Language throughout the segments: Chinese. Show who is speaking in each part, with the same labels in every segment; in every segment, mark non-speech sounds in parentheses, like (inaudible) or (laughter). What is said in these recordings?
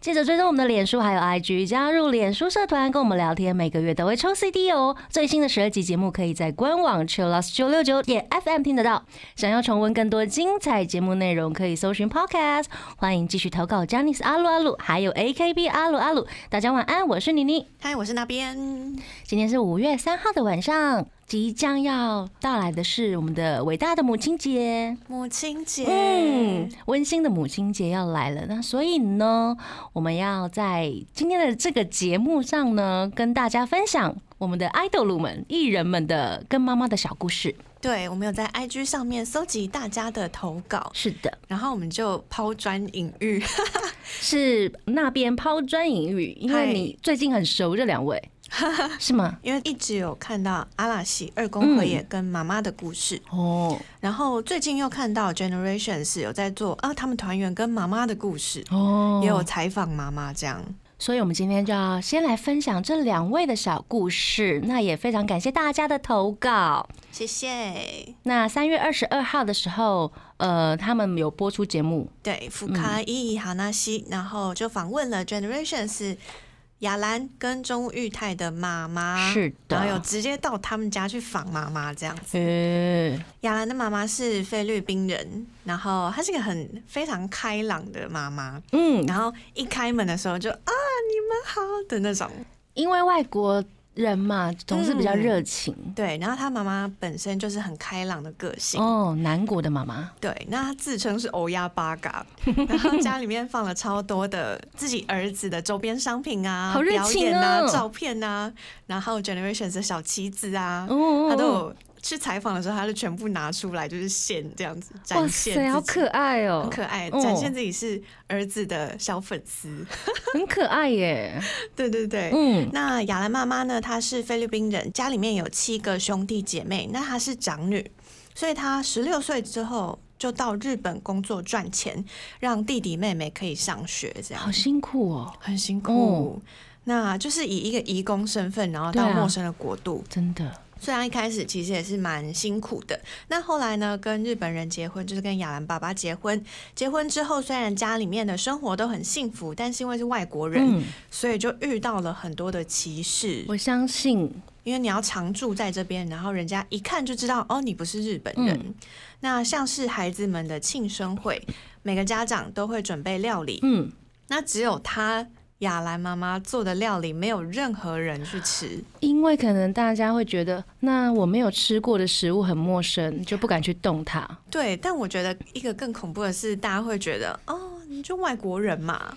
Speaker 1: 记得追踪我们的脸书还有 IG，加入脸书社团跟我们聊天，每个月都会抽 CD 哦。最新的十二集节目可以在官网 Chillus 九六九点 FM 听得到。想要重温更多精彩节目内容，可以搜寻 Podcast。欢迎继续投稿 j a n i c e 阿鲁阿鲁，还有 AKB 阿鲁阿鲁。大家晚安，我是妮妮。
Speaker 2: 嗨，我是那边。
Speaker 1: 今天是五月三号的晚上，即将要到来的是我们的伟大的母亲节。
Speaker 2: 母亲节，
Speaker 1: 嗯，温馨的母亲节要来了，那所以呢，我们要在今天的这个节目上呢，跟大家分享我们的爱豆鲁们、艺人们的跟妈妈的小故事。
Speaker 2: 对我们有在 IG 上面搜集大家的投稿，
Speaker 1: 是的，
Speaker 2: 然后我们就抛砖引玉。(laughs)
Speaker 1: 是那边抛砖引玉，因为你最近很熟这两位，(laughs) 是吗？
Speaker 2: 因为一直有看到阿拉西二宫和也跟妈妈的故事，
Speaker 1: 哦
Speaker 2: 然后最近又看到 Generations 有在做啊，他们团员跟妈妈的故事，
Speaker 1: 哦
Speaker 2: 也有采访妈妈这样。
Speaker 1: 所以，我们今天就要先来分享这两位的小故事。那也非常感谢大家的投稿。
Speaker 2: 谢谢。
Speaker 1: 那三月二十二号的时候，呃，他们有播出节目，
Speaker 2: 对，福卡伊哈纳西，然后就访问了 Generations 雅兰跟钟玉泰的妈妈，
Speaker 1: 是的。
Speaker 2: 然后有直接到他们家去访妈妈这样子。
Speaker 1: 嗯，
Speaker 2: 雅兰的妈妈是菲律宾人，然后她是一个很非常开朗的妈妈，
Speaker 1: 嗯，
Speaker 2: 然后一开门的时候就啊你们好。的那种，
Speaker 1: 因为外国人嘛，总是比较热情。
Speaker 2: 对，然后他妈妈本身就是很开朗的个性，
Speaker 1: 哦，南国的妈妈，
Speaker 2: 对，那他自称是欧亚八嘎，(laughs) 然后家里面放了超多的自己儿子的周边商品啊，
Speaker 1: 好热
Speaker 2: 表演啊、
Speaker 1: 哦
Speaker 2: 照片啊，然后 Generations 的小旗子啊，
Speaker 1: 哦
Speaker 2: 他都有去采访的时候，他就全部拿出来，就是现这样子展
Speaker 1: 哇
Speaker 2: 现
Speaker 1: 塞，好可爱哦，
Speaker 2: 很可爱，
Speaker 1: 哦
Speaker 2: 展现自己是儿子的小粉丝。(laughs)
Speaker 1: 很可爱耶。(laughs)
Speaker 2: 对对对。
Speaker 1: 嗯，
Speaker 2: 那雅兰妈妈呢？她是菲律宾人，家里面有七个兄弟姐妹，那她是长女，所以她十六岁之后就到日本工作赚钱，让弟弟妹妹可以上学，这样
Speaker 1: 好辛苦哦，
Speaker 2: 很辛苦。那就是以一个移工身份，然后到陌生的国度，
Speaker 1: 真的。
Speaker 2: 虽然一开始其实也是蛮辛苦的，那后来呢，跟日本人结婚，就是跟亚兰爸爸结婚。结婚之后，虽然家里面的生活都很幸福，但是因为是外国人，
Speaker 1: 嗯，
Speaker 2: 所以就遇到了很多的歧视。
Speaker 1: 我相信，
Speaker 2: 因为你要常住在这边，然后人家一看就知道哦，你不是日本人。
Speaker 1: 嗯
Speaker 2: 那像是孩子们的庆生会，每个家长都会准备料理，
Speaker 1: 嗯，
Speaker 2: 那只有他亚兰妈妈做的料理，没有任何人去吃。
Speaker 1: 因为可能大家会觉得，那我没有吃过的食物很陌生，就不敢去动它。
Speaker 2: 对，但我觉得一个更恐怖的是，大家会觉得哦，你就外国人嘛。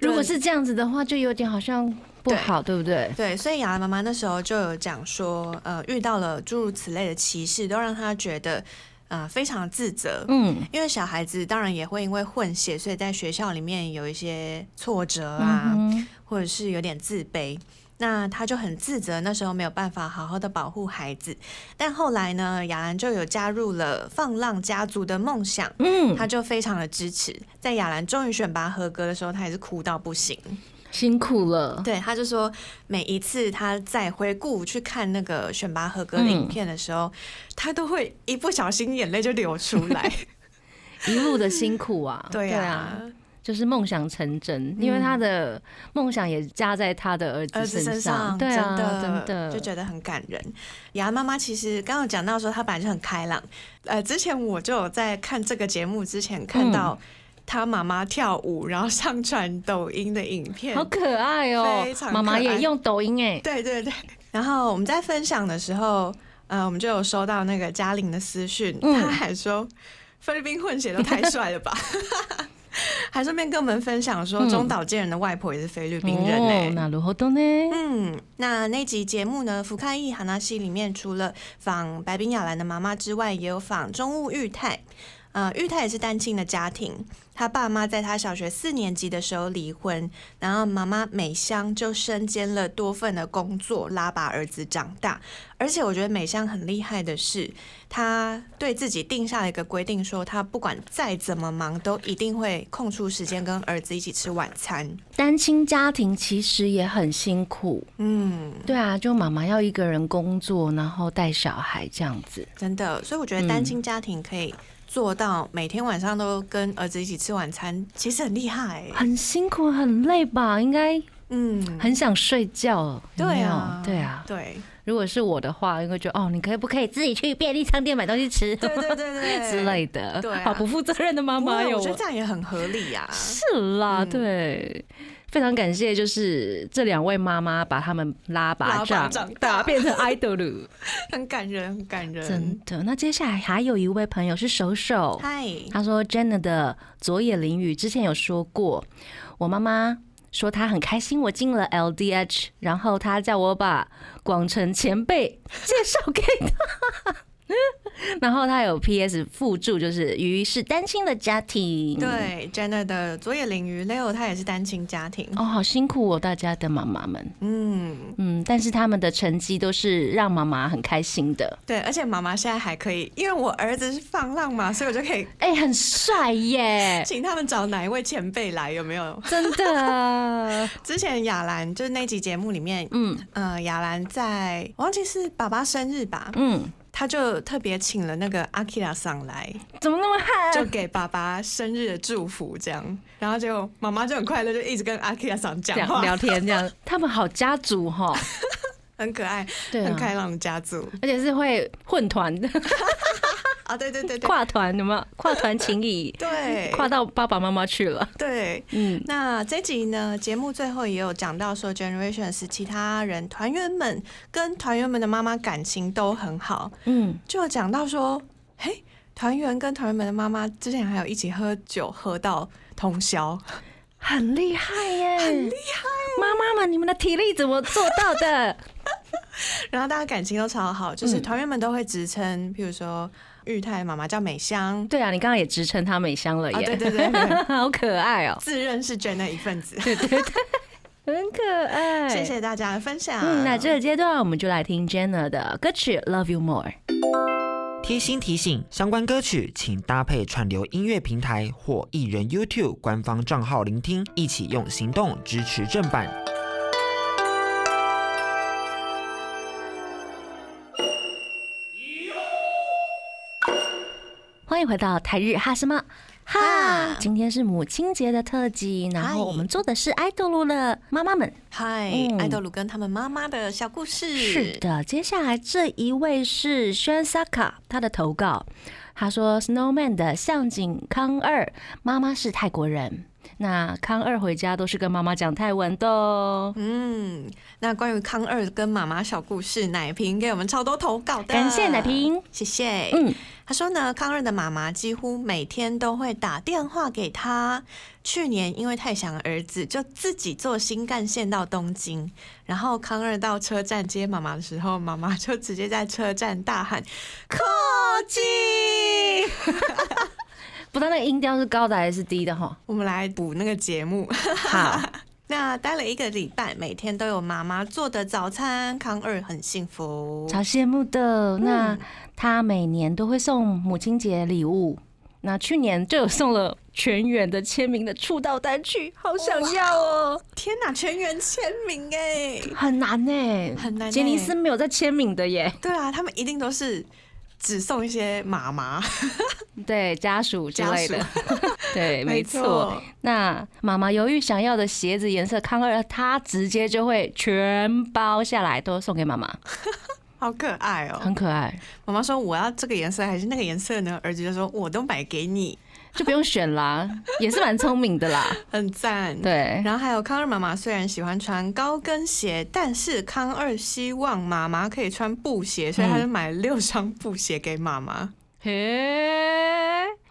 Speaker 1: 如果是这样子的话，就有点好像不好，对不对？
Speaker 2: 对，所以雅兰妈妈那时候就有讲说，呃，遇到了诸如此类的歧视，都让她觉得呃非常自责。
Speaker 1: 嗯
Speaker 2: 因为小孩子当然也会因为混血，所以在学校里面有一些挫折啊，
Speaker 1: 嗯
Speaker 2: 或者是有点自卑。那他就很自责，那时候没有办法好好的保护孩子。但后来呢，雅兰就有加入了放浪家族的梦想，
Speaker 1: 嗯，
Speaker 2: 他就非常的支持。在雅兰终于选拔合格的时候，他也是哭到不行。
Speaker 1: 辛苦了。
Speaker 2: 对，他就说每一次他在回顾去看那个选拔合格的影片的时候，他都会一不小心眼泪就流出来。(laughs)
Speaker 1: 一路的辛苦 (laughs) 啊，
Speaker 2: 对啊，
Speaker 1: 就是梦想成真，因为他的梦想也加在他的儿
Speaker 2: 儿子
Speaker 1: 子身
Speaker 2: 身上，
Speaker 1: 对啊，
Speaker 2: 真的
Speaker 1: 真的
Speaker 2: 就觉得很感人。雅妈妈其实刚刚讲到说，她本来就很开朗。呃，之前我就有在看这个节目之前看到她妈妈跳舞，然后上传抖音的影片，
Speaker 1: 好可爱哦
Speaker 2: 非，常
Speaker 1: 妈妈也用抖音哎，
Speaker 2: 对对对。然后我们在分享的时候，呃，我们就有收到那个嘉玲的私讯，
Speaker 1: 嗯
Speaker 2: 她还说菲律宾混血都太帅了吧。(laughs) (laughs) 还顺便跟我们分享说，
Speaker 1: 嗯
Speaker 2: 中岛健人的外婆也是菲律宾人哎、
Speaker 1: 哦，那如何都呢？
Speaker 2: 嗯，那那集节目呢，福开义哈纳西里面除了访白冰雅兰的妈妈之外，也有访中务裕太。呃，玉泰也是单亲的家庭，他爸妈在他小学四年级的时候离婚，然后妈妈美香就身兼了多份的工作，拉把儿子长大。而且我觉得美香很厉害的是，她对自己定下了一个规定，说她不管再怎么忙，都一定会空出时间跟儿子一起吃晚餐。
Speaker 1: 单亲家庭其实也很辛苦，
Speaker 2: 嗯，
Speaker 1: 对啊，就妈妈要一个人工作，然后带小孩这样子。
Speaker 2: 真的，所以我觉得单亲家庭可以做到每天晚上都跟儿子一起吃晚餐，其实很厉害、欸。
Speaker 1: 很辛苦，很累吧？应该
Speaker 2: 嗯，
Speaker 1: 很想睡觉。有没有
Speaker 2: 对啊，
Speaker 1: 对啊。
Speaker 2: 对，
Speaker 1: 如果是我的话，应该觉得哦，你可以不可以自己去便利商店买东西吃
Speaker 2: 对对对对
Speaker 1: 之类的？
Speaker 2: 对啊
Speaker 1: 好不负责任的妈
Speaker 2: 不
Speaker 1: 妈哟
Speaker 2: 会我觉得这样也很合理呀、
Speaker 1: 是啦，
Speaker 2: 嗯
Speaker 1: 对。非常感谢，就是这两位妈妈把他们拉拔长
Speaker 2: 长大
Speaker 1: 变成 idol，(laughs)
Speaker 2: 很感人，很感人。
Speaker 1: 真的。那接下来还有一位朋友是手手，
Speaker 2: 嗨，
Speaker 1: 他说 Jenna 的左野淋雨之前有说过，我妈妈说她很开心我进了 LDH，然后她叫我把广城前辈介绍给她。(laughs) 然后他有 P.S. 附注，就是鱼是单亲的家庭，，
Speaker 2: 对 Jenna 的左眼领鱼 Leo 他也是单亲家庭。
Speaker 1: 哦，好辛苦哦，大家的妈妈们，
Speaker 2: 嗯，
Speaker 1: 嗯，但是他们的成绩都是让妈妈很开心的，
Speaker 2: 对，而且妈妈现在还可以，因为我儿子是放浪嘛，所以我就可以
Speaker 1: 哎、很帅耶，
Speaker 2: 请他们找哪一位前辈来，有没有？
Speaker 1: 真的，(laughs)
Speaker 2: 之前雅兰就是那集节目里面，
Speaker 1: 嗯。
Speaker 2: 呃，雅兰在我忘记是爸爸生日吧，
Speaker 1: 嗯，
Speaker 2: 他就特别请了那个阿 r a 上来，
Speaker 1: 怎么那么
Speaker 2: 嗨
Speaker 1: 就？
Speaker 2: 给爸爸生日的祝福，这样，然后就妈妈就很快乐，就一直跟阿 r a 上讲话，
Speaker 1: 聊天这样，(laughs) 他们好家族哈，
Speaker 2: 很可爱，
Speaker 1: 对啊，
Speaker 2: 很开朗的家族。
Speaker 1: 而且是会混团。的。(laughs)
Speaker 2: 啊，对对对对，
Speaker 1: 跨团有没有？跨团情谊，(laughs)
Speaker 2: 对
Speaker 1: 跨到爸爸妈妈去了。(laughs)
Speaker 2: 对。
Speaker 1: 嗯，
Speaker 2: 那这集呢，节目最后也有讲到说，Generations 其他人团员们跟团员们的妈妈感情都很好，
Speaker 1: 嗯，
Speaker 2: 就有讲到说，嘿，团员跟团员们的妈妈之前还有一起喝酒喝到通宵，
Speaker 1: 很厉害耶，很厉害。妈妈们，你们的体力怎么做到的？(laughs)
Speaker 2: 然后大家感情都超好，就是
Speaker 1: 嗯
Speaker 2: 团员们都会直称，譬如说玉泰妈妈叫美香，
Speaker 1: 对啊，你刚刚也直称她美香了
Speaker 2: 啊，
Speaker 1: 耶，
Speaker 2: 对对对对，(laughs)
Speaker 1: 好可爱哦，
Speaker 2: 自认是 Jenna 一份子。
Speaker 1: 对对对，(laughs) 很可爱。
Speaker 2: 谢。谢大家的分享。
Speaker 1: 嗯，那这个阶段我们就来听 Jenna 的歌曲《Love You More》。
Speaker 3: 贴心提醒：相关歌曲请搭配串流音乐平台或艺人 YouTube 官方账号聆听，一起用行动支持正版。
Speaker 1: 欢迎回到台日哈什么哈
Speaker 2: 哈，
Speaker 1: 今天是母亲节的特辑，然后我们做的是爱豆鲁的妈妈们。
Speaker 2: 嗨，
Speaker 1: 嗯
Speaker 2: 爱豆鲁跟他们妈妈的小故事。
Speaker 1: 是的，接下来这一位是轩萨卡，他的投稿，他说 Snowman 的向井康二妈妈是泰国人，那康二回家都是跟妈妈讲泰文的哦。
Speaker 2: 嗯，那关于康二跟妈妈小故事，奶瓶给我们超多投稿的，
Speaker 1: 感谢奶瓶，
Speaker 2: 谢谢。
Speaker 1: 嗯，
Speaker 2: 他说呢，康二的妈妈几乎每天都会打电话给他。去年因为太想儿子，就自己坐新干线到东京。然后康二到车站接妈妈的时候，妈妈就直接在车站大喊“靠近 (laughs)
Speaker 1: 不知道那个音调是高的还是低的哈”。。
Speaker 2: 我们来补那个节目。
Speaker 1: 好，(laughs)
Speaker 2: 那待了一个礼拜，每天都有妈妈做的早餐，康二很幸福。
Speaker 1: 超羡慕的。那他每年都会送母亲节礼物，那去年就有送了全员的签名的出道单曲，好想要哦。
Speaker 2: 天哪，全员签名哎！
Speaker 1: 很难呢，
Speaker 2: 很难欸
Speaker 1: 杰尼斯没有在签名的耶。
Speaker 2: 对啊，他们一定都是只送一些妈妈。(laughs)
Speaker 1: 对家属之
Speaker 2: 家
Speaker 1: 类的，(laughs) 对，没错。那妈妈犹豫想要的鞋子颜色，康二他直接就会全包下来，都送给妈妈，(laughs)
Speaker 2: 好可爱哦！
Speaker 1: 很可爱，
Speaker 2: 妈妈说我要这个颜色还是那个颜色呢？儿子就说我都买给你，
Speaker 1: 就不用选啦，也是蛮聪明的啦。(laughs)
Speaker 2: 很赞。。
Speaker 1: 对，
Speaker 2: 然后还有康二妈妈虽然喜欢穿高跟鞋，但是康二希望妈妈可以穿布鞋，所以他就买了六双布鞋给妈妈。
Speaker 1: 嘿，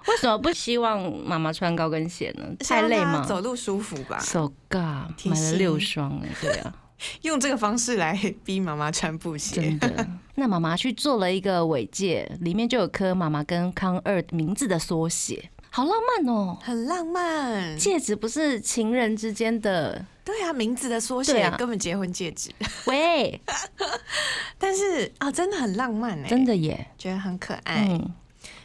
Speaker 1: 为什么不希望妈妈穿高跟鞋呢？太累吗？
Speaker 2: 走路舒服吧
Speaker 1: ，So God，
Speaker 2: 贴
Speaker 1: 买了六双哎，对啊，(laughs)
Speaker 2: 用这个方式来逼妈妈穿布鞋
Speaker 1: 真。的 (laughs) 那妈妈去做了一个尾戒，里面就有刻妈妈跟康二名字的缩写，好浪漫哦。
Speaker 2: 很浪漫。
Speaker 1: 戒指不是情人之间的，
Speaker 2: 对啊，名字的缩写根本结婚戒指，
Speaker 1: 喂，(laughs)
Speaker 2: 但是啊，真的很浪漫哎，
Speaker 1: 真的耶。
Speaker 2: 觉得很可爱。
Speaker 1: 嗯，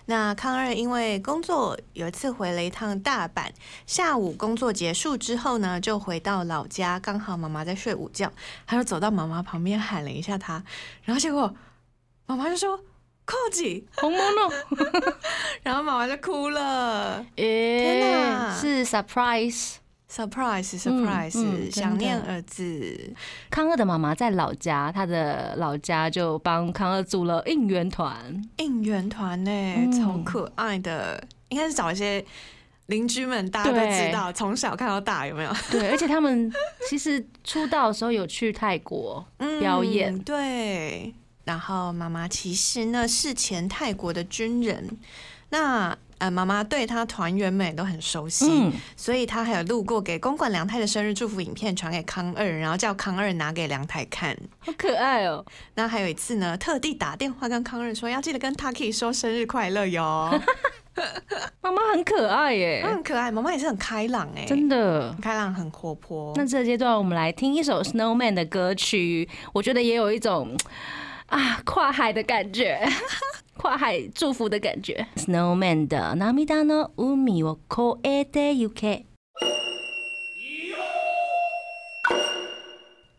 Speaker 2: 那康二因为工作有一次回了一趟大阪，下午工作结束之后呢，就回到老家，刚好妈妈在睡午觉，他就走到妈妈旁边喊了一下她，然后结果妈妈就说。扣吉，
Speaker 1: 红毛呢？(laughs)
Speaker 2: 然后妈妈就哭了
Speaker 1: 天
Speaker 2: 哪
Speaker 1: 是 surprise。
Speaker 2: ，surprise surprise，、
Speaker 1: 嗯真的
Speaker 2: 想念儿子，
Speaker 1: 康二的妈妈在老家，他的老家就帮康二组了应援团。
Speaker 2: 应援团呢，
Speaker 1: 嗯
Speaker 2: 超可爱的，应该是找一些邻居们，大家都知道，从小看到大，有没有？
Speaker 1: 对，(laughs) 而且他们其实出道的时候有去泰国，表演
Speaker 2: 嗯对。然后妈妈其实呢是前泰国的军人，那呃妈妈对她团员们也都很熟悉，
Speaker 1: 嗯，
Speaker 2: 所以她还有路过给公馆梁太的生日祝福影片传给康二，然后叫康二拿给梁太看。
Speaker 1: 好可爱哦、
Speaker 2: 那还有一次呢，特地打电话跟康二说要记得跟 Taki 说生日快乐哟。(laughs)
Speaker 1: 妈妈很可爱耶、
Speaker 2: 她很可爱，妈妈也是很开朗哎、
Speaker 1: 真的
Speaker 2: 很。开朗，很活泼。
Speaker 1: 那这个阶段，我们来听一首 Snowman 的歌曲，我觉得也有一种啊跨海的感觉，(laughs) 跨海祝福的感觉。Snowman 的《涙の海を越えてゆけ》。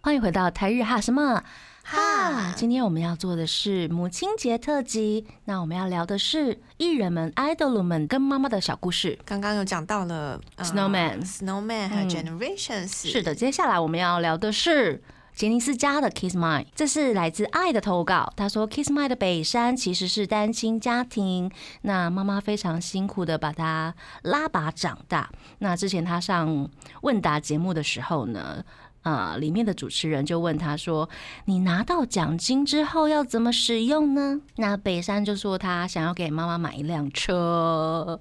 Speaker 1: 欢迎回到台日哈什么哈？今天我们要做的是母亲节特辑，那我们要聊的是艺人们、idol 们跟妈妈的小故事。
Speaker 2: 刚刚有讲到了、呃
Speaker 1: Snowman
Speaker 2: Snowman 还有
Speaker 1: 嗯
Speaker 2: Generations，、
Speaker 1: 是的，接下来我们要聊的是 杰尼斯家的 Kiss My，这是来自爱的投稿。他说，Kiss My 的北山其实是单亲家庭，那妈妈非常辛苦的把他拉拔长大。那之前他上问答节目的时候呢，呃，里面的主持人就问他说：“你拿到奖金之后要怎么使用呢？”那北山就说他想要给妈妈买一辆车，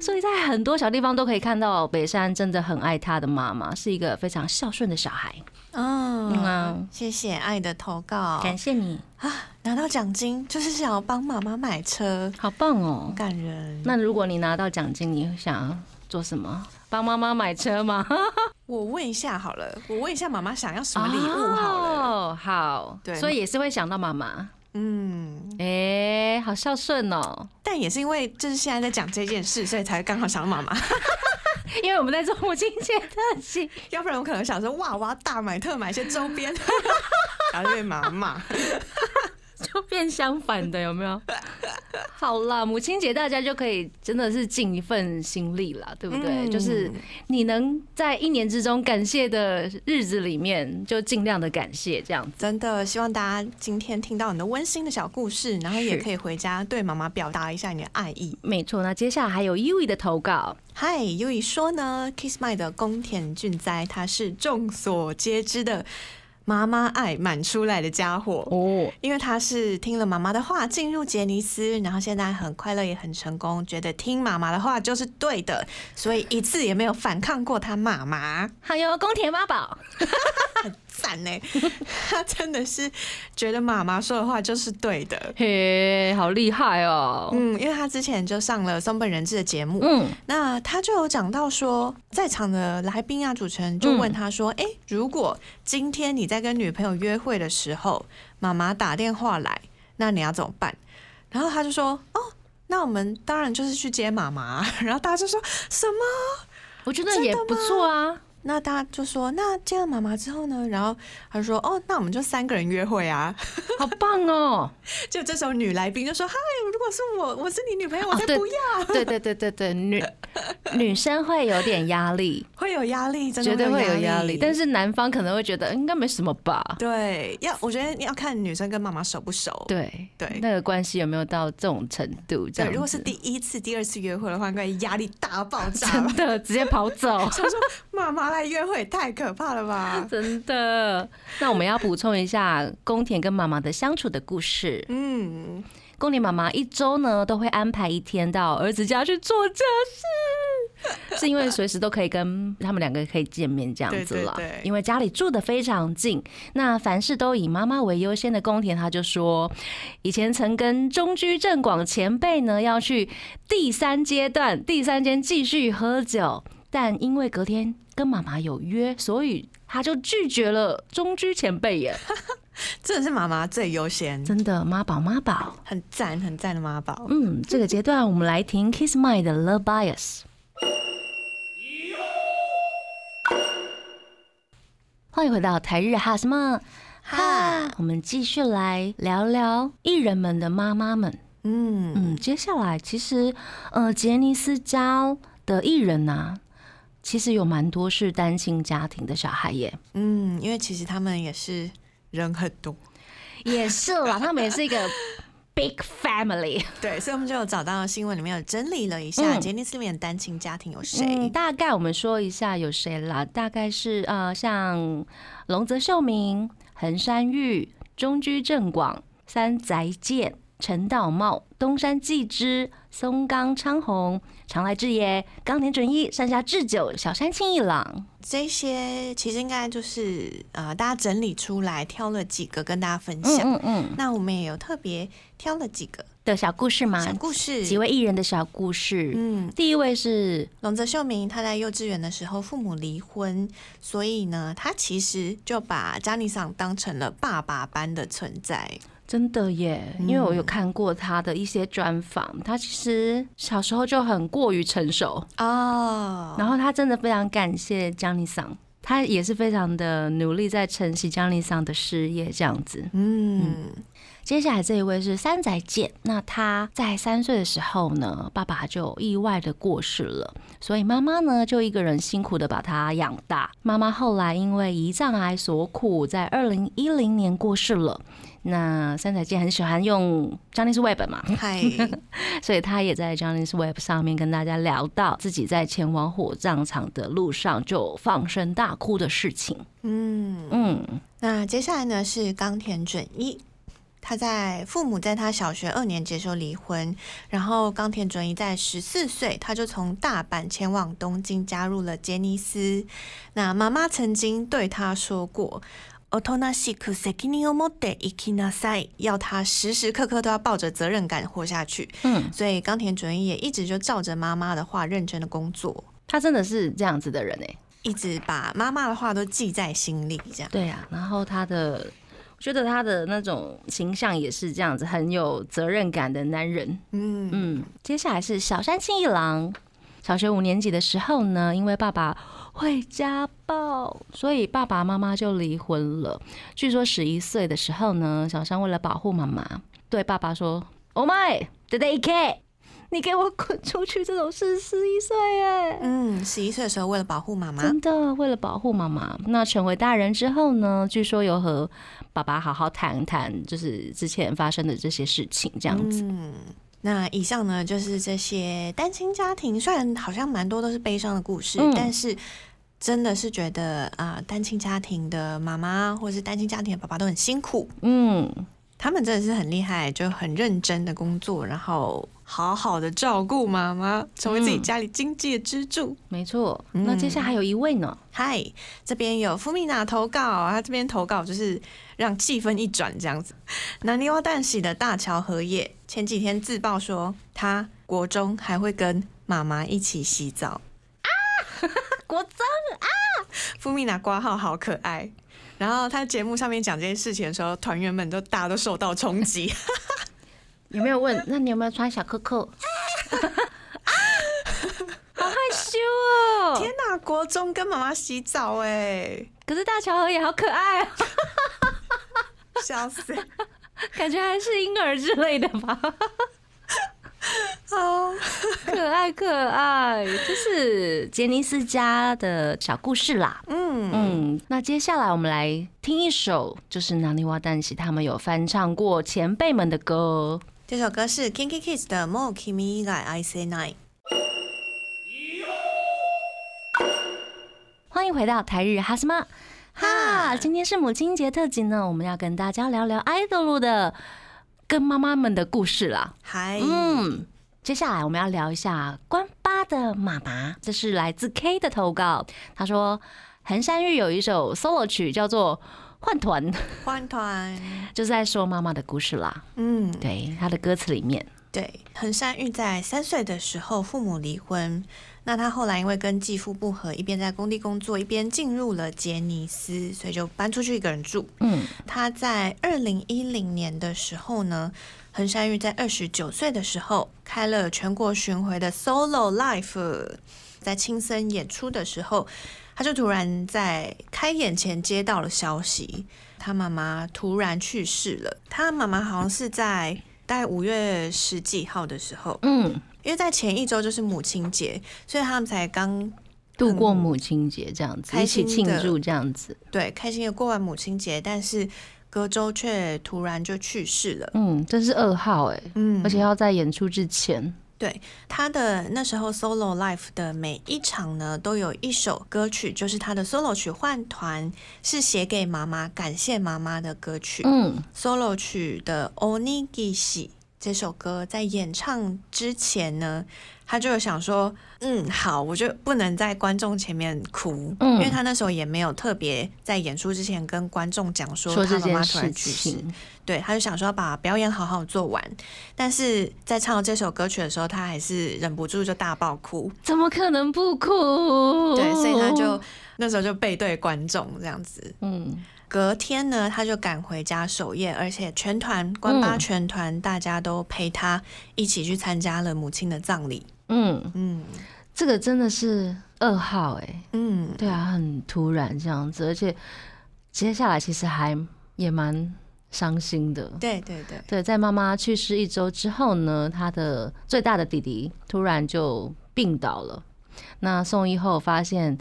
Speaker 1: 所以在很多小地方都可以看到北山真的很爱他的妈妈，是一个非常孝顺的小孩。
Speaker 2: 嗯
Speaker 1: 嗯啊
Speaker 2: 谢谢爱的投稿，
Speaker 1: 感谢你啊，
Speaker 2: 拿到奖金就是想要帮妈妈买车，
Speaker 1: 好棒哦！
Speaker 2: 感人。
Speaker 1: 那如果你拿到奖金，你想做什么？帮妈妈买车吗？(laughs)
Speaker 2: 我问一下好了，我问一下妈妈想要什么礼物好了。
Speaker 1: 哦，好，
Speaker 2: 对
Speaker 1: 所以也是会想到妈妈。
Speaker 2: 嗯，
Speaker 1: 哎、好孝顺哦！
Speaker 2: 但也是因为就是现在在讲这件事，所以才刚好想到妈妈。(laughs)
Speaker 1: 因为我们在做母亲节特辑，(laughs)
Speaker 2: 要不然我可能想说，哇，我要大买特买一些周边，然后就被妈妈。
Speaker 1: 就变相反的，有没有？(laughs) 好啦，母亲节大家就可以真的是尽一份心力啦，对不对？
Speaker 2: 嗯
Speaker 1: 就是你能在一年之中感谢的日子里面，就尽量的感谢这样子。
Speaker 2: 真的希望大家今天听到你的温馨的小故事，然后也可以回家对妈妈表达一下你的爱意。
Speaker 1: 没错，那接下来还有 U 的投稿，
Speaker 2: 嗨，优以说呢，Kiss My 的宫田俊哉，他是众所皆知的妈妈爱满出来的家伙。
Speaker 1: 哦，
Speaker 2: 因为他是听了妈妈的话进入杰尼斯，然后现在很快乐也很成功，觉得听妈妈的话就是对的，所以一次也没有反抗过他妈妈。
Speaker 1: 还有宫田妈宝，(laughs)
Speaker 2: 赞呢，他真的是觉得妈妈说的话就是对的。
Speaker 1: 嘿，好厉害哦。
Speaker 2: 嗯，因为他之前就上了松本人志的节目，
Speaker 1: 嗯，
Speaker 2: 那他就有讲到说，在场的来宾啊，主持人就问他说：“哎、如果今天你在跟女朋友约会的时候，妈妈打电话来，那你要怎么办？”然后他就说：“哦，那我们当然就是去接妈妈。”然后大家就说什么？
Speaker 1: 我觉得也不错啊。
Speaker 2: 那大家就说：“那见了妈妈之后呢？”然后他就说：“哦，那我们就三个人约会啊。(laughs)
Speaker 1: 好棒哦！” (laughs)
Speaker 2: 就这时候女来宾就说：“嗨，如果是我，我是你女朋友，我才不要。
Speaker 1: 对对对对对，女女生会有点压力，(laughs)
Speaker 2: 会有压力，真的
Speaker 1: 绝对会有
Speaker 2: 有
Speaker 1: 压力，但是男方可能会觉得应该没什么吧。
Speaker 2: 对，要我觉得要看女生跟妈妈熟不熟。
Speaker 1: 对
Speaker 2: 对
Speaker 1: 那个关系有没有到这种程度？这
Speaker 2: 对，
Speaker 1: 样
Speaker 2: 如果是第一次、第二次约会的话，应该压力大爆炸。
Speaker 1: 真的直接跑走，
Speaker 2: 想说妈妈来约会太可怕了吧？(laughs)
Speaker 1: 真的。那我们要补充一下宫田跟妈妈的相处的故事。
Speaker 2: 嗯，
Speaker 1: 宫田妈妈一周呢都会安排一天到儿子家去做家事。(laughs) 是因为随时都可以跟他们两个可以见面这样子了。因为家里住的非常近，那凡事都以妈妈为优先的宫田，他就说，以前曾跟中居正广前辈呢要去第三阶段第三间继续喝酒，但因为隔天跟妈妈有约，所以他就拒绝了中居前辈耶。(laughs)
Speaker 2: 真的是妈妈最优先，
Speaker 1: 真的妈宝妈宝。
Speaker 2: 很赞很赞的妈宝。
Speaker 1: 嗯，这个阶段我们来听 Kiss My 的 Love Bias。欢迎回到台日哈什么哈，我们继续来聊聊艺人们的妈妈们。
Speaker 2: 嗯
Speaker 1: 嗯，接下来其实呃，杰尼斯家的艺人呐、其实有蛮多是单亲家庭的小孩耶。
Speaker 2: 嗯，因为其实他们也是人很多，
Speaker 1: 也是啦，他们也是一个 (laughs) big family。
Speaker 2: 对，所以我们就有找到新闻里面有整理了一下
Speaker 1: 嗯
Speaker 2: 杰尼斯里面的单亲家庭有谁。
Speaker 1: 嗯，大概我们说一下有谁啦？大概是呃，像龙泽秀明、横山裕、中居正广、三宅健、陈道茂、东山纪之、松冈昌宏、长来智也、冈田准一、山下智久、小山庆一郎。
Speaker 2: 这些其实应该就是呃，大家整理出来，挑了几个跟大家分
Speaker 1: 嗯
Speaker 2: 享。
Speaker 1: 嗯嗯，
Speaker 2: 那我们也有特别挑了几个
Speaker 1: 的小故事吗？
Speaker 2: 小故事。
Speaker 1: 几位艺人的小故事。
Speaker 2: 嗯，
Speaker 1: 第一位是
Speaker 2: 龙泽秀明他在幼稚园的时候父母离婚，所以呢，他其实就把扎尼桑当成了爸爸般的存在。
Speaker 1: 真的耶，因为我有看过他的一些专访，他其实小时候就很过于成熟，
Speaker 2: 哦，
Speaker 1: 然后他真的非常感谢江丽桑，他也是非常的努力在承袭江丽桑的事业这样子。
Speaker 2: 嗯，
Speaker 1: 接下来这一位是三宅健，那他在三岁的时候呢，爸爸就意外的过世了，所以妈妈呢就一个人辛苦的把他养大。妈妈后来因为胰脏癌所苦，在二零一零年过世了。那三宅健很喜欢用 Johnny's Web 嘛，
Speaker 2: 嗨，(laughs)
Speaker 1: 所以他也在 Johnny's Web 上面跟大家聊到自己在前往火葬场的路上就放声大哭的事情。
Speaker 2: 嗯，
Speaker 1: 嗯，
Speaker 2: 那接下来呢是冈田准一。他在父母在他小学二年级的时候离婚，然后冈田准一在十四岁，他就从大阪前往东京加入了杰尼斯。那妈妈曾经对他说过：“大人しく責任を持って生きなさい。”要他时时刻刻都要抱着责任感活下去。
Speaker 1: 嗯，
Speaker 2: 所以冈田准一也一直就照着妈妈的话认真的工作，
Speaker 1: 他真的是这样子的人哎、
Speaker 2: 一直把妈妈的话都记在心里，这样。
Speaker 1: 对呀、然后他的，我觉得他的那种形象也是这样子，很有责任感的男人。
Speaker 2: 嗯
Speaker 1: 嗯，接下来是小山庆一郎。小学五年级的时候呢，因为爸爸 会家暴，所以爸爸妈妈就离婚了。据说十一岁的时候呢，小山为了保护妈妈，对爸爸说：“Oh my, d a y K，你给我滚出去！这种事十一岁耶。”
Speaker 2: 嗯，十一岁的时候为了保护妈妈，
Speaker 1: 真的，为了保护妈妈，那成为大人之后呢，据说有和爸爸好好谈谈，就是之前发生的这些事情，这样子。
Speaker 2: 嗯，那以上呢就是这些单亲家庭，虽然好像蛮多都是悲伤的故事，
Speaker 1: 嗯
Speaker 2: 但是真的是觉得啊、单亲家庭的妈妈或者是单亲家庭的爸爸都很辛苦，
Speaker 1: 嗯，
Speaker 2: 他们真的是很厉害，就很认真的工作，然后好好的照顾妈妈，成为自己
Speaker 1: 嗯
Speaker 2: 家里经济的支柱。
Speaker 1: 没错。
Speaker 2: 嗯
Speaker 1: 那接下来还有一位呢，
Speaker 2: 嗨，这边有福米娜投稿，他这边投稿就是让气氛一转这样子。南泥洼蛋喜的大桥和也前几天自曝说，他国中还会跟妈妈一起洗澡。(laughs)
Speaker 1: 国中
Speaker 2: 啊，富米娜挂号好可爱。然后他节目上面讲这件事情的时候，团员们都大家都受到冲击。(laughs)
Speaker 1: 有没有问？那你有没有穿小扣扣？(laughs) 好害羞哦！
Speaker 2: 天哪，国中跟妈妈洗澡哎，
Speaker 1: 可是大乔和也好可爱啊，
Speaker 2: 笑死！
Speaker 1: 感觉还是婴儿之类的吧。(laughs)
Speaker 2: 哦，
Speaker 1: 可爱可爱，这是杰尼斯家的小故事啦。
Speaker 2: 嗯
Speaker 1: 嗯，那接下来我们来听一首，就是南泥洼蛋喜他们有翻唱过前辈们的歌。
Speaker 2: 这首歌是 Kinky Kids 的《もう君以外愛せない》。
Speaker 1: 欢迎回到台日哈什么哈，今天是母亲节特辑呢，我们要跟大家聊聊爱豆路的 跟妈妈们的故事啦。
Speaker 2: 嗨，
Speaker 1: 嗯，接下来我们要聊一下关八的妈妈，这是来自 K 的投稿。他说，横山玉有一首 solo 曲叫做《换团》，
Speaker 2: 换团，(laughs)
Speaker 1: 就是在说妈妈的故事啦。
Speaker 2: 嗯，
Speaker 1: 对，他的歌词里面，
Speaker 2: 对，横山玉在三岁的时候父母离婚，那他后来因为跟继父不和，一边在工地工作，一边进入了杰尼斯，所以就搬出去一个人住。
Speaker 1: 嗯
Speaker 2: 他在二零一零年的时候呢，横山玉在二十九岁的时候开了全国巡回的 solo life，在青森演出的时候，他就突然在开演前接到了消息，他妈妈突然去世了。他妈妈好像是在大概五月十几号的时候，
Speaker 1: 嗯，
Speaker 2: 因为在前一周就是母亲节，所以他们才刚
Speaker 1: 度过母亲节这样子，
Speaker 2: 开
Speaker 1: 一起庆祝这样子。
Speaker 2: 对开心的过完母亲节，但是隔周却突然就去世了。
Speaker 1: 嗯，这是噩耗哎、
Speaker 2: 嗯
Speaker 1: 而且要在演出之前。
Speaker 2: 对他的那时候 solo life 的每一场呢，都有一首歌曲，就是他的 solo 曲《换团》，是写给妈妈、感谢妈妈的歌曲。
Speaker 1: 嗯
Speaker 2: solo 曲的 Onigishi 这首歌在演唱之前呢，他就有想说，嗯，好，我就不能在观众前面哭，
Speaker 1: 嗯。
Speaker 2: 因为他那时候也没有特别在演出之前跟观众讲说
Speaker 1: 说
Speaker 2: 他妈妈突然去世，对，他就想说要把表演好好做完，但是在唱这首歌曲的时候，他还是忍不住就大爆哭，
Speaker 1: 怎么可能不哭？
Speaker 2: 对，所以他就那时候就背对观众这样子。
Speaker 1: 嗯
Speaker 2: 隔天呢，他就赶回家守夜，而且全团关八
Speaker 1: 嗯
Speaker 2: 全团大家都陪他一起去参加了母亲的葬礼。
Speaker 1: 嗯，
Speaker 2: 嗯
Speaker 1: 这个真的是噩耗哎、
Speaker 2: 嗯，
Speaker 1: 对啊，很突然这样子，而且接下来其实还也蛮伤心的。
Speaker 2: 对对对，
Speaker 1: 对，在妈妈去世一周之后呢，他的最大的弟弟突然就病倒了。那送医后发现，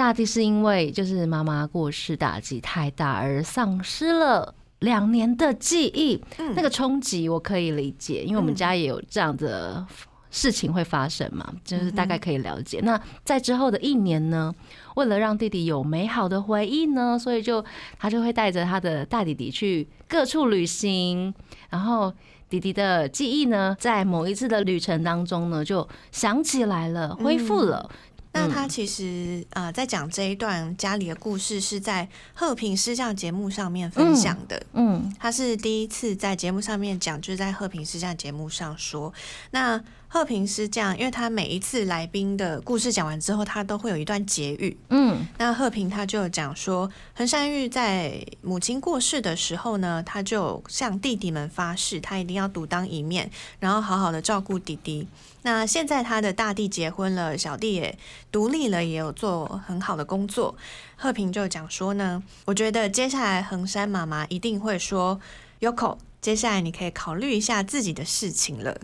Speaker 1: 大地是因为就是妈妈过世打击太大而丧失了。两年的记忆，
Speaker 2: 嗯
Speaker 1: 那个冲击我可以理解，因为我们家也有这样的事情会发生嘛，就是大概可以了解。那在之后的一年呢，为了让弟弟有美好的回忆呢，所以就他就会带着他的大弟弟去各处旅行，然后弟弟的记忆呢，在某一次的旅程当中呢，就想起来了，恢复了。
Speaker 2: 那他其实呃，在讲这一段家里的故事，是在贺平师教节目上面分享的。
Speaker 1: 嗯
Speaker 2: 他是第一次在节目上面讲，就是在贺平师匠节目上说。那贺平是这样，因为他每一次来宾的故事讲完之后，他都会有一段结语。
Speaker 1: 嗯
Speaker 2: 那贺平他就讲说，横山玉在母亲过世的时候呢，他就向弟弟们发誓，他一定要独当一面，然后好好的照顾弟弟。那现在他的大弟结婚了，小弟也独立了，也有做很好的工作。贺平就讲说呢，我觉得接下来横山妈妈一定会说，Yoko，接下来你可以考虑一下自己的事情了。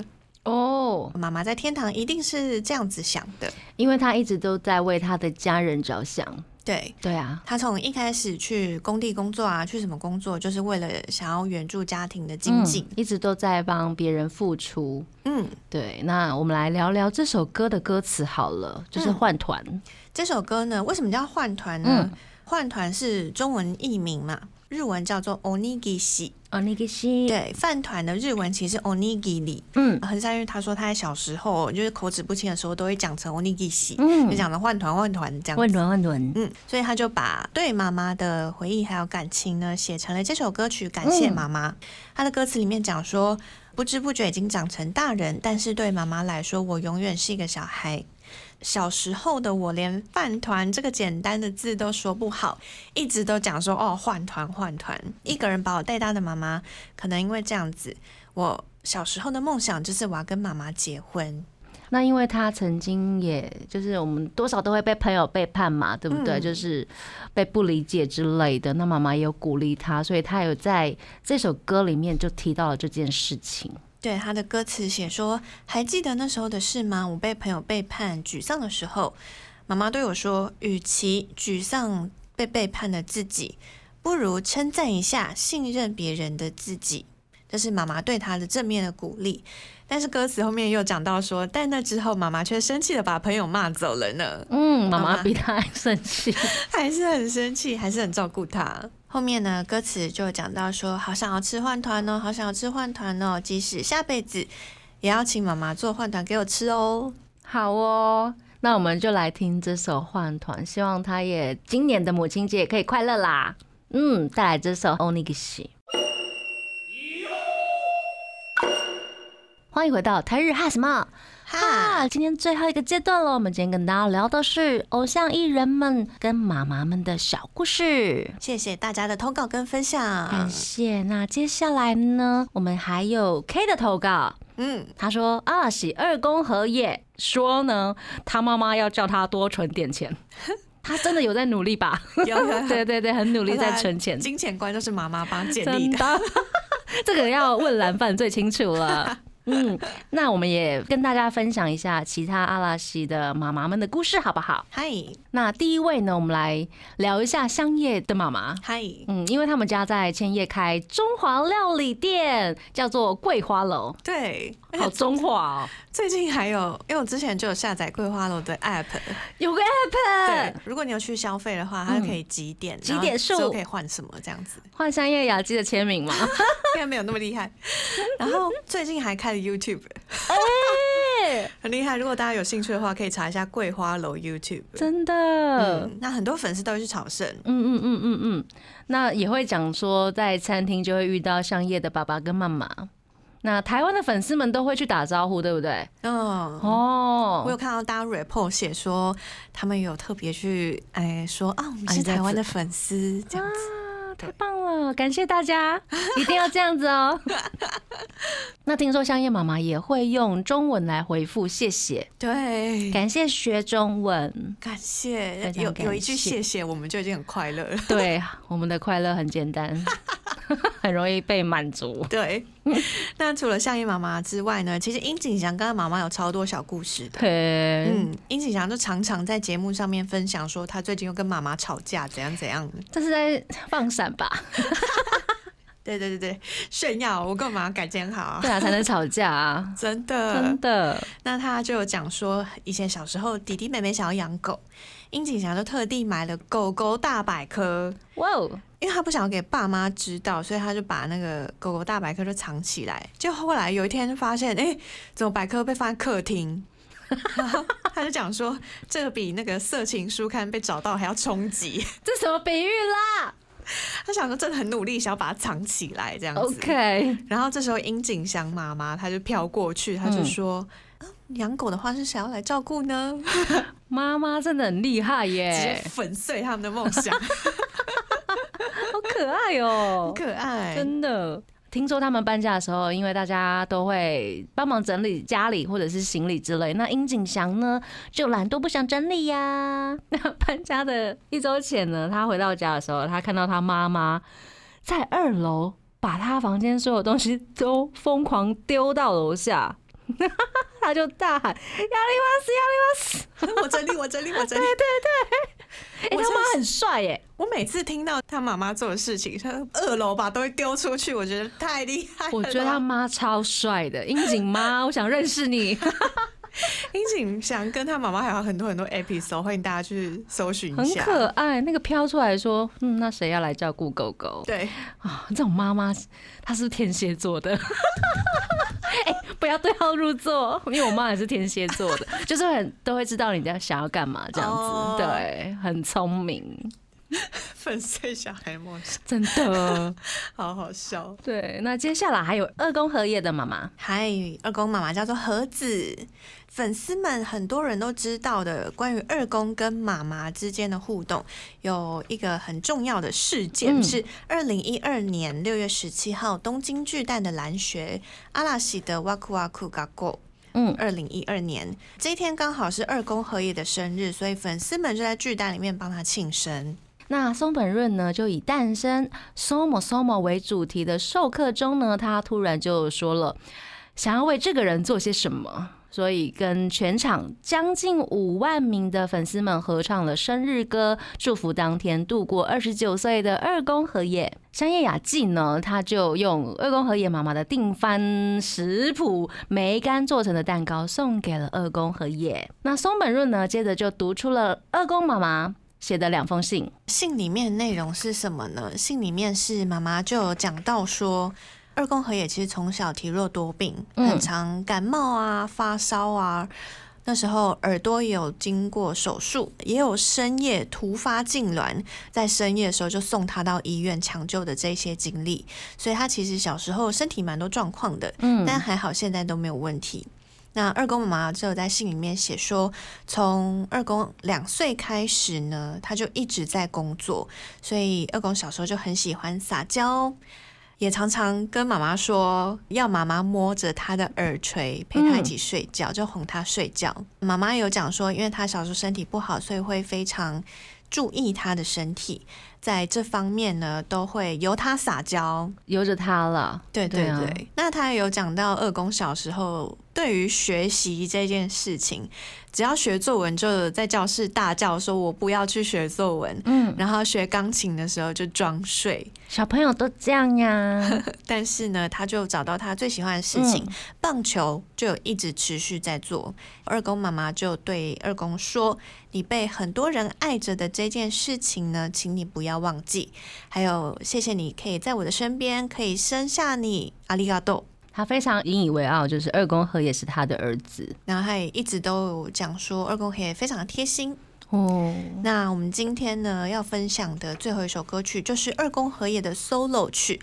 Speaker 1: 哦，
Speaker 2: 妈妈在天堂一定是这样子想的，
Speaker 1: 因为她一直都在为她的家人着想。
Speaker 2: 对。
Speaker 1: 对啊，
Speaker 2: 他从一开始去工地工作啊，去什么工作，就是为了想要援助家庭的经济
Speaker 1: 嗯。一直都在帮别人付出。
Speaker 2: 嗯，
Speaker 1: 对，那我们来聊聊这首歌的歌词好了，就是
Speaker 2: 嗯
Speaker 1: 换团。
Speaker 2: 这首歌呢，为什么叫换团呢
Speaker 1: 嗯？
Speaker 2: 换团是中文译名嘛，日文叫做
Speaker 1: 个是，
Speaker 2: 对，饭团的日文其实 onigiri。
Speaker 1: 嗯
Speaker 2: 横山玉他说他在小时候就是口齿不清的时候，都会讲成 onigishi，、
Speaker 1: 嗯
Speaker 2: 就讲的换团换团这样子。
Speaker 1: 换团换团。
Speaker 2: 嗯，所以他就把对妈妈的回忆还有感情呢，写成了这首歌曲，感谢妈妈。他的歌词里面讲说，不知不觉已经长成大人，但是对妈妈来说，我永远是一个小孩。小时候的我连饭团这个简单的字都说不好，一直都讲说哦换团换团。一个人把我带大的妈妈，可能因为这样子，我小时候的梦想就是我要跟妈妈结婚。
Speaker 1: 那因为他曾经也就是我们多少都会被朋友背叛嘛，对不对？
Speaker 2: 嗯
Speaker 1: 就是被不理解之类的。那妈妈也有鼓励他，所以他有在这首歌里面就提到了这件事情。
Speaker 2: 对他的歌词写说：“还记得那时候的事吗？我被朋友背叛、沮丧的时候，妈妈对我说：与其沮丧被背叛的自己，不如称赞一下信任别人的自己。”这是妈妈对他的正面的鼓励。但是歌词后面又讲到说，但那之后妈妈却生气的把朋友骂走了呢。
Speaker 1: 嗯，妈
Speaker 2: 妈妈
Speaker 1: 妈比他还生气。(laughs)
Speaker 2: 还是很生气，还是很照顾他。后面呢，歌词就讲到说，好想要吃换团哦，好想要吃换团哦，即使下辈子也要请妈妈做换团给我吃哦。
Speaker 1: 好哦，那我们就来听这首《换团》，希望他也今年的母亲节可以快乐啦。嗯，带来这首《Onigshi》。欢迎回到台日哈什么哈？今天最后一个阶段了，我们今天跟大家聊的是偶像艺人们跟妈妈们的小故事。
Speaker 2: 谢谢大家的投稿跟分享
Speaker 1: 感。谢。那接下来呢，我们还有 K 的投稿。
Speaker 2: 嗯，
Speaker 1: 他说阿喜二宫和也说呢，他妈妈要叫他多存点钱。(laughs) 他真的有在努力吧？对对对，很努力在存钱。
Speaker 2: 金钱观就是妈妈帮建立的。
Speaker 1: 真的，(laughs) 这个要问蓝饭最清楚了。(laughs) 嗯，那我们也跟大家分享一下其他阿拉西的妈妈们的故事，好不好？
Speaker 2: 嗨
Speaker 1: 那第一位呢，我们来聊一下香叶的妈妈。
Speaker 2: 嗨，
Speaker 1: 嗯，因为他们家在千叶开中华料理店，叫做桂花楼，
Speaker 2: 对，
Speaker 1: 好中华哦，
Speaker 2: 最近还有，因为我之前就有下载桂花楼的 (laughs) app，
Speaker 1: 有个 app，
Speaker 2: 对，如果你有去消费的话，它可以几点，
Speaker 1: 几点数？
Speaker 2: 然后之后可以换什么这样子，
Speaker 1: 换香叶雅姬的签名吗。(laughs)
Speaker 2: 应该没有那么厉害。然后最近还开了 YouTube，
Speaker 1: 哎，(laughs)
Speaker 2: 很厉害。如果大家有兴趣的话，可以查一下桂花楼 YouTube。
Speaker 1: 真的。
Speaker 2: 嗯，那很多粉丝都会去朝圣。
Speaker 1: 嗯嗯嗯嗯嗯，那也会讲说，在餐厅就会遇到香叶的爸爸跟妈妈。那台湾的粉丝们都会去打招呼，对不对？
Speaker 2: 嗯，
Speaker 1: 哦，
Speaker 2: 我有看到大家 report 写说，他们有特别去哎说啊，我们是台湾的粉丝这样子。
Speaker 1: 啊，太棒了！感谢大家，(laughs) 一定要这样子哦。(laughs) 那听说香叶妈妈也会用中文来回复谢谢，
Speaker 2: 对，
Speaker 1: 感谢学中文。
Speaker 2: 感谢有有一句
Speaker 1: 谢
Speaker 2: 谢，我们就已经很快乐了。
Speaker 1: 对，我们的快乐很简单，(laughs) 很容易被满足。
Speaker 2: 对，(laughs) 那除了相叶妈妈之外呢，其实殷景祥跟他妈妈有超多小故事的。嗯，殷景祥就常常在节目上面分享说，他最近又跟妈妈吵架，怎样怎样的。
Speaker 1: 这是在放闪吧？(laughs)
Speaker 2: 对对对对，炫耀我跟我妈妈感情好啊，
Speaker 1: 对啊，才能吵架啊！(laughs)
Speaker 2: 真的
Speaker 1: 真。的，
Speaker 2: 那他就有讲说，以前小时候弟弟妹妹想要养狗，殷景祥就特地买了狗狗大百科，
Speaker 1: 哇哦，
Speaker 2: 因为他不想要给爸妈知道，所以他就把那个狗狗大百科就藏起来。就后来有一天就发现，哎、怎么百科被放在客厅？然 (laughs) 后他就讲说，这个比那个色情书刊被找到还要冲击。
Speaker 1: 这什么比喻啦 (laughs)
Speaker 2: 他想说真的很努力，想要把它藏起来这样子。
Speaker 1: ？OK，
Speaker 2: 然后这时候殷景祥妈妈她就飘过去，她就说：“啊养、狗的话是谁要来照顾呢？” (laughs)
Speaker 1: 妈妈真的很厉害
Speaker 2: 直接
Speaker 1: 耶，
Speaker 2: 粉碎他们的梦想，
Speaker 1: 好可爱哦、
Speaker 2: 很可爱。
Speaker 1: 真的。听说他们搬家的时候，因为大家都会帮忙整理家里或者是行李之类，那殷景祥呢就懒惰不想整理呀、那 (laughs) 搬家的一周前呢，他回到家的时候，他看到他妈妈在二楼把他房间所有东西都疯狂丢到楼下，(laughs) 他就大喊：“亚历瓦斯，亚历瓦斯！”
Speaker 2: 我整理，我整理，我整理。
Speaker 1: 对对对 (laughs) 哎、他妈很帅耶！
Speaker 2: 我每次听到他妈妈做的事情，他二楼把东西丢出去，我觉得太厉害了。
Speaker 1: 我觉得他妈超帅的，英景妈，我想认识你，
Speaker 2: 殷景祥跟他妈妈还有很多很多 episode，欢迎大家去搜寻一下很。
Speaker 1: 可爱。那个飘出来说，嗯，那谁要来照顾狗狗
Speaker 2: 对，
Speaker 1: 啊？这种妈妈，她是天蝎座的？(laughs) 哎、不要对号入座，因为我妈也是天蝎座的，就是很都会知道你在想要干嘛这样子，
Speaker 2: 哦
Speaker 1: 对，很聪明，(laughs)
Speaker 2: 粉碎小孩梦想，
Speaker 1: 真的。(laughs)
Speaker 2: 好好笑。
Speaker 1: 对，那接下来还有二宫和也的妈妈，
Speaker 2: 嗨，二宫妈妈叫做和子，粉丝们很多人都知道的关于二宫跟妈妈之间的互动，有一个很重要的事件、
Speaker 1: 嗯
Speaker 2: 是二零一二年六月十七号东京巨蛋的蓝学阿拉西的哇酷哇酷嘎过。
Speaker 1: 嗯，
Speaker 2: 二零一二年这一天刚好是二宫和也的生日，所以粉丝们就在巨蛋里面帮他庆生。
Speaker 1: 那松本润呢，就以诞生 “somo somo” 为主题的授课中呢，他突然就说了，想要为这个人做些什么，所以跟全场将近五万名的粉丝们合唱了生日歌，祝福当天度过二十九岁的二宫和也。香叶雅纪呢，他就用二宫和也妈妈的定番食谱梅干做成的蛋糕送给了二宫和也。那松本润呢，接着就读出了二宫妈妈写的两封信。
Speaker 2: 信里面内容是什么呢？信里面是妈妈就有讲到说，二宫和也其实从小体弱多病，
Speaker 1: 嗯
Speaker 2: 很常感冒啊、发烧啊，那时候耳朵也有经过手术，也有深夜突发痉挛，在深夜的时候就送他到医院抢救的这些经历，所以他其实小时候身体蛮多状况的，
Speaker 1: 嗯
Speaker 2: 但还好现在都没有问题。那二公妈妈就有在信里面写说，从二公两岁开始呢，他就一直在工作，所以二公小时候就很喜欢撒娇，也常常跟妈妈说要妈妈摸着他的耳垂，陪他一起睡觉，就哄他睡觉。妈妈有讲说，因为他小时候身体不好，所以会非常注意他的身体，在这方面呢，都会由他撒娇。
Speaker 1: 由着他了。
Speaker 2: 对对
Speaker 1: 对
Speaker 2: 那他也有讲到二公小时候对于学习这件事情，只要学作文就在教室大叫说：“我不要去学作文。”
Speaker 1: 嗯，
Speaker 2: 然后学钢琴的时候就装睡，
Speaker 1: 小朋友都这样呀。(laughs)
Speaker 2: 但是呢，他就找到他最喜欢的事情，
Speaker 1: 嗯
Speaker 2: 棒球就有一直持续在做。二公妈妈就对二公说：“你被很多人爱着的这件事情呢，请你不要忘记。还有，谢谢你可以在我的身边，可以生下你，阿里嘎多。”
Speaker 1: 他非常引以为傲，就是二宫和也是他的儿子
Speaker 2: 然后他也一直都有讲说，二宫和也非常的贴心。
Speaker 1: 哦。
Speaker 2: 那我们今天呢要分享的最后一首歌曲，就是二宫和也的 solo 曲。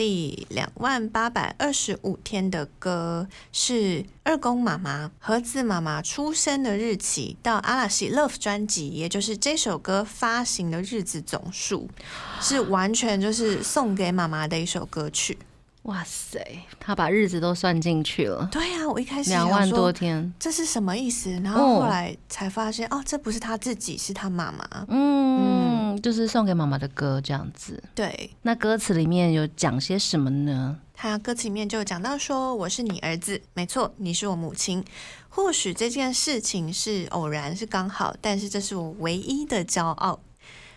Speaker 2: 第两万八百二十五天的歌是二宫妈妈和子妈妈出生的日期到阿拉西 Love 专辑，也就是这首歌发行的日子总数，是完全就是送给妈妈的一首歌曲。
Speaker 1: 哇塞，他把日子都算进去了，
Speaker 2: 对呀、我一开始
Speaker 1: 两万多天。
Speaker 2: 这是什么意思？然后后来才发现，哦，这不是他自己，是他妈妈。
Speaker 1: 嗯，就是送给妈妈的歌这样子。
Speaker 2: 对
Speaker 1: 那歌词里面有讲些什么呢？
Speaker 2: 他歌词里面就讲到说：“我是你儿子，没错，你是我母亲。或许这件事情是偶然，是刚好，但是这是我唯一的骄傲。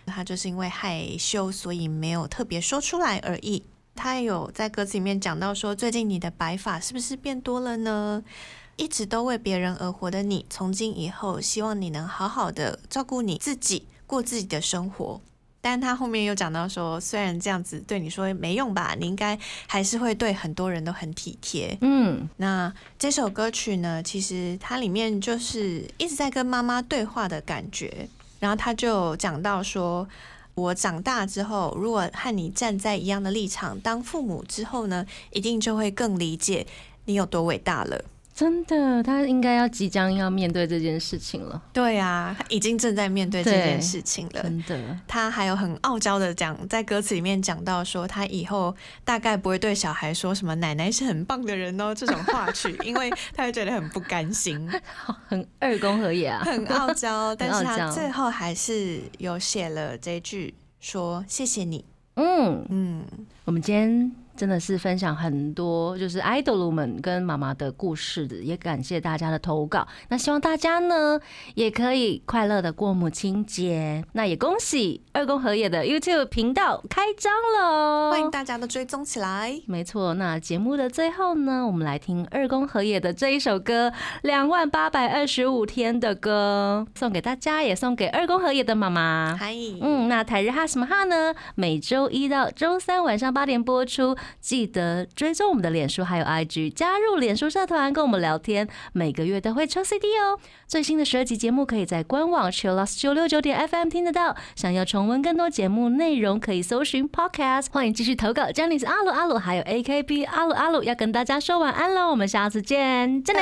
Speaker 2: 他就是因为害羞，所以没有特别说出来而已。”他也有在歌词里面讲到说：“最近你的白发是不是变多了呢？”一直都为别人而活的你，从今以后，希望你能好好的照顾你自己，过自己的生活。但他后面又讲到说，虽然这样子对你说没用吧，你应该还是会对很多人都很体贴。
Speaker 1: 嗯，
Speaker 2: 那这首歌曲呢，其实它里面就是一直在跟妈妈对话的感觉。然后他就讲到说，我长大之后，如果和你站在一样的立场，当父母之后呢，一定就会更理解你有多伟大了。
Speaker 1: 真的，他应该要即将要面对这件事情了。
Speaker 2: 对啊，他已经正在面对这件事情了。
Speaker 1: 真的，
Speaker 2: 他还有很傲娇的讲，在歌词里面讲到说，他以后大概不会对小孩说什么“奶奶是很棒的人哦”这种话去，(laughs) 因为他会觉得很不甘心，
Speaker 1: 很二宫和也啊。
Speaker 2: 很傲娇。但是他最后还是有写了这句说：“谢谢你。
Speaker 1: 嗯”，
Speaker 2: 嗯，
Speaker 1: 我们今天真的是分享很多就是 idol 们跟妈妈的故事的，也感谢大家的投稿。那希望大家呢也可以快乐的过母亲节。那也恭喜二宫和也的 YouTube 频道开张喽，
Speaker 2: 欢迎大家都追踪起来。
Speaker 1: 没错，那节目的最后呢，我们来听二宫和也的这一首歌《两万八百二十五天的歌》，送给大家，也送给二宫和也的妈妈。
Speaker 2: 嗨，
Speaker 1: 嗯，那台日哈什么哈呢？每周一到周三晚上八点播出，记得追踪我们的脸书还有 IG，加入脸书社团跟我们聊天，每个月都会抽 CD 哦。最新的十二集节目可以在官网 chillus 九六九点 FM 听得到。想要重温更多节目内容，可以搜寻 Podcast。欢迎继续投稿 j a n i c e 阿鲁阿鲁，还有 AKB 阿鲁阿鲁，要跟大家说晚安喽，我们下次见，真的。